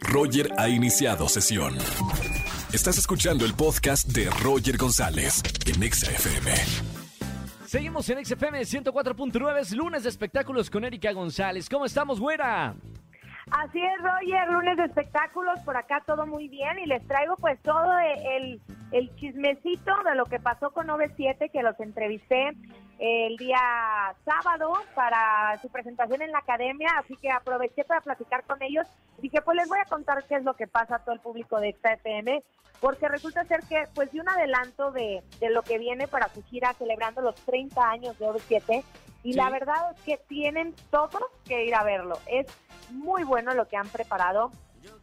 Roger ha iniciado sesión. Estás escuchando el podcast de Roger González en Exa FM. Seguimos en XFM 104.9, es lunes de espectáculos con Erika González. ¿Cómo estamos, güera? Así es, Roger, lunes de espectáculos, por acá todo muy bien y les traigo pues todo el, el chismecito de lo que pasó con 97 que los entrevisté el día sábado para su presentación en la academia, así que aproveché para platicar con ellos. Dije, pues les voy a contar qué es lo que pasa a todo el público de esta FM, porque resulta ser que pues di un adelanto de, de lo que viene para su gira celebrando los 30 años de OV7 y la verdad es que tienen todos que ir a verlo. Es muy bueno lo que han preparado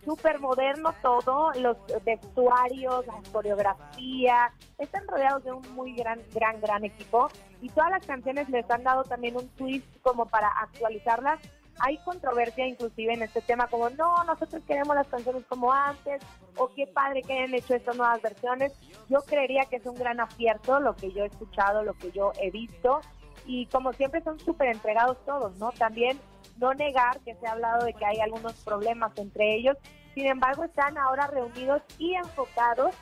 súper moderno todo, los vestuarios, la coreografía, están rodeados de un muy gran, gran, gran equipo y todas las canciones les han dado también un twist como para actualizarlas. Hay controversia inclusive en este tema como no, nosotros queremos las canciones como antes o qué padre que hayan hecho estas nuevas versiones. Yo creería que es un gran acierto lo que yo he escuchado, lo que yo he visto y como siempre son súper entregados todos, ¿no? También no negar que se ha hablado de que hay algunos problemas entre ellos, sin embargo están ahora reunidos y enfocados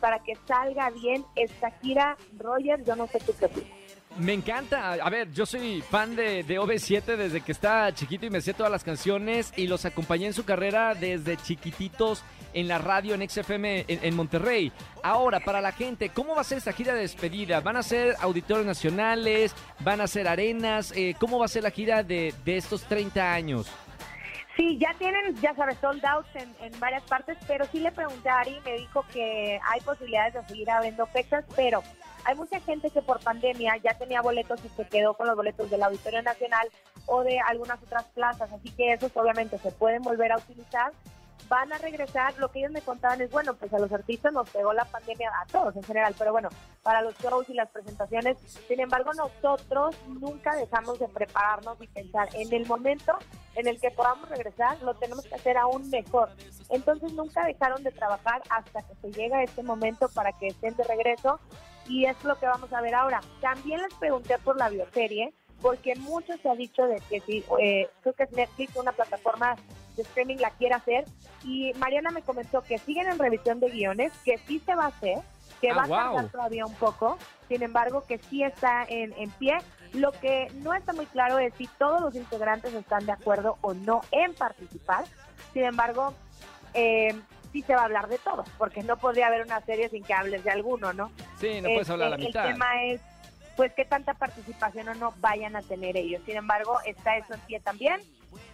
para que salga bien esta gira. Roger, yo no sé qué opinas. Me encanta. A ver, yo soy fan de, de OV7 desde que estaba chiquito y me sé todas las canciones y los acompañé en su carrera desde chiquititos en la radio en XFM en, Monterrey. Ahora, para la gente, ¿cómo va a ser esta gira de despedida? ¿Van a ser auditorios nacionales? ¿Van a ser arenas? Eh, ¿Cómo va a ser la gira de, de estos 30 años? Sí, ya tienen, ya sabes, sold out en, en, varias partes, pero sí le pregunté a Ari y me dijo que hay posibilidades de seguir abriendo fechas, pero hay mucha gente que por pandemia ya tenía boletos y se quedó con los boletos del Auditorio Nacional o de algunas otras plazas, así que esos obviamente se pueden volver a utilizar van a regresar. Lo que ellos me contaban es, bueno, pues a los artistas nos pegó la pandemia, a todos en general, pero bueno, para los shows y las presentaciones. Sin embargo, nosotros nunca dejamos de prepararnos y pensar en el momento en el que podamos regresar, lo tenemos que hacer aún mejor. Entonces nunca dejaron de trabajar hasta que se llega este momento para que estén de regreso y es lo que vamos a ver ahora. También les pregunté por la bioserie, porque mucho se ha dicho de que si, eh, creo que es Netflix, una plataforma de streaming la quiere hacer, y Mariana me comentó que siguen en revisión de guiones, que sí se va a hacer, que ah, va a tardar todavía un poco, sin embargo que sí está en, en pie. Lo que no está muy claro es si todos los integrantes están de acuerdo o no en participar. Sin embargo, eh, sí se va a hablar de todo, porque no podría haber una serie sin que hables de alguno, ¿no? Sí, no puedes hablar a la mitad. El tema es pues qué tanta participación o no vayan a tener ellos. Sin embargo, está eso en pie también.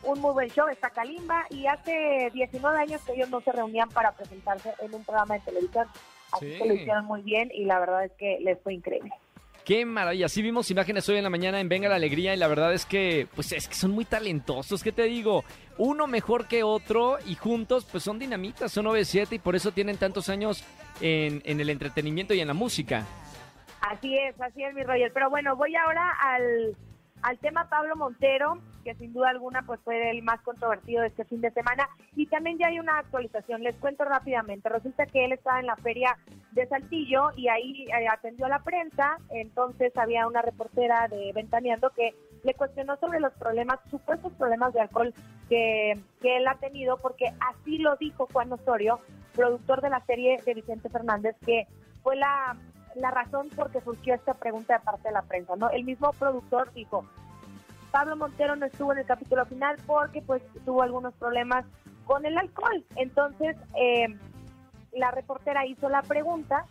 Un muy buen show, está Kalimba, y hace 19 años que ellos no se reunían para presentarse en un programa de televisión. Así que lo hicieron muy bien y la verdad es que les fue increíble. Qué maravilla. Sí vimos imágenes hoy en la mañana en Venga la Alegría y la verdad es que, pues es que son muy talentosos. ¿Qué te digo? Uno mejor que otro y juntos, pues son dinamitas, son OV7 y por eso tienen tantos años en, el entretenimiento y en la música. Así es, así es, mi Roger. Pero bueno, voy ahora al, al tema Pablo Montero, que sin duda alguna pues fue el más controvertido de este fin de semana. Y también ya hay una actualización, les cuento rápidamente. Resulta que él estaba en la feria de Saltillo y ahí eh, atendió a la prensa, entonces había una reportera de Ventaneando que le cuestionó sobre los problemas, supuestos problemas de alcohol que, que él ha tenido, porque así lo dijo Juan Osorio, productor de la serie de Vicente Fernández, que fue la la razón por qué surgió esta pregunta de parte de la prensa, ¿no? El mismo productor dijo, Pablo Montero no estuvo en el capítulo final porque pues tuvo algunos problemas con el alcohol. Entonces, eh, la reportera hizo la pregunta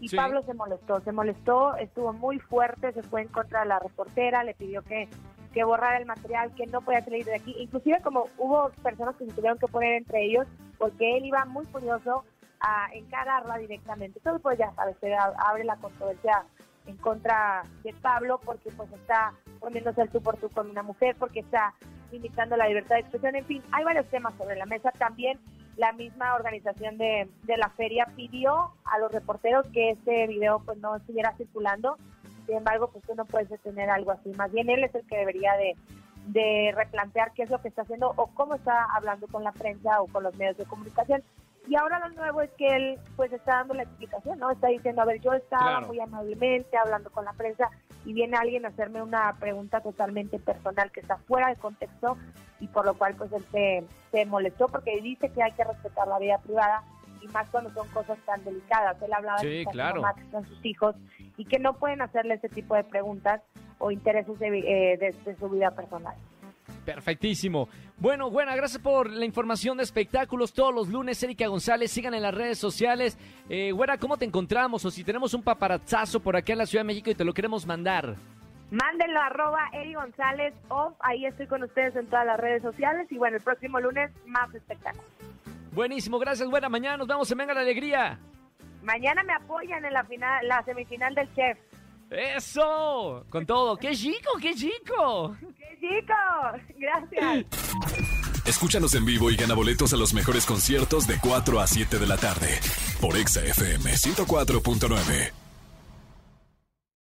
y Pablo se molestó, se molestó, estuvo muy fuerte, se fue en contra de la reportera, le pidió que, que borrara el material, que no podía salir de aquí. Inclusive como hubo personas que se tuvieron que poner entre ellos porque él iba muy furioso a encararla directamente. Entonces, pues ya sabes, se abre la controversia en contra de Pablo porque pues está poniéndose el tú por tú con una mujer, porque está limitando la libertad de expresión, en fin, hay varios temas sobre la mesa. También la misma organización de, de la feria pidió a los reporteros que este video pues no estuviera circulando. Sin embargo, pues tú no puedes detener algo así. Más bien él es el que debería de, de replantear qué es lo que está haciendo o cómo está hablando con la prensa o con los medios de comunicación. Y ahora lo nuevo es que él pues está dando la explicación, ¿no? Está diciendo, a ver, yo estaba muy amablemente hablando con la prensa y viene alguien a hacerme una pregunta totalmente personal que está fuera de contexto y por lo cual pues él se, se molestó porque dice que hay que respetar la vida privada y más cuando son cosas tan delicadas. Él hablaba Sí, de que claro. mamá, que sus hijos y que no pueden hacerle ese tipo de preguntas o intereses de, eh, de- de su vida personal. Perfectísimo. Bueno, buena, gracias por la información de espectáculos todos los lunes. Erika González, sigan en las redes sociales. Eh, güera, ¿cómo te encontramos? O si tenemos un paparazzazo por acá en la Ciudad de México y te lo queremos mandar. Mándenlo arroba Eri González o ahí estoy con ustedes en todas las redes sociales y bueno, el próximo lunes más espectáculos. Buenísimo, gracias, güera. Mañana nos vemos en Venga la Alegría. Mañana me apoyan en la final, la semifinal del chef. ¡Eso! Con todo. ¡Qué chico, qué chico! ¡Qué chico! Gracias. Escúchanos en vivo y gana boletos a los mejores conciertos de 4 a 7 de la tarde por Exa FM 104.9.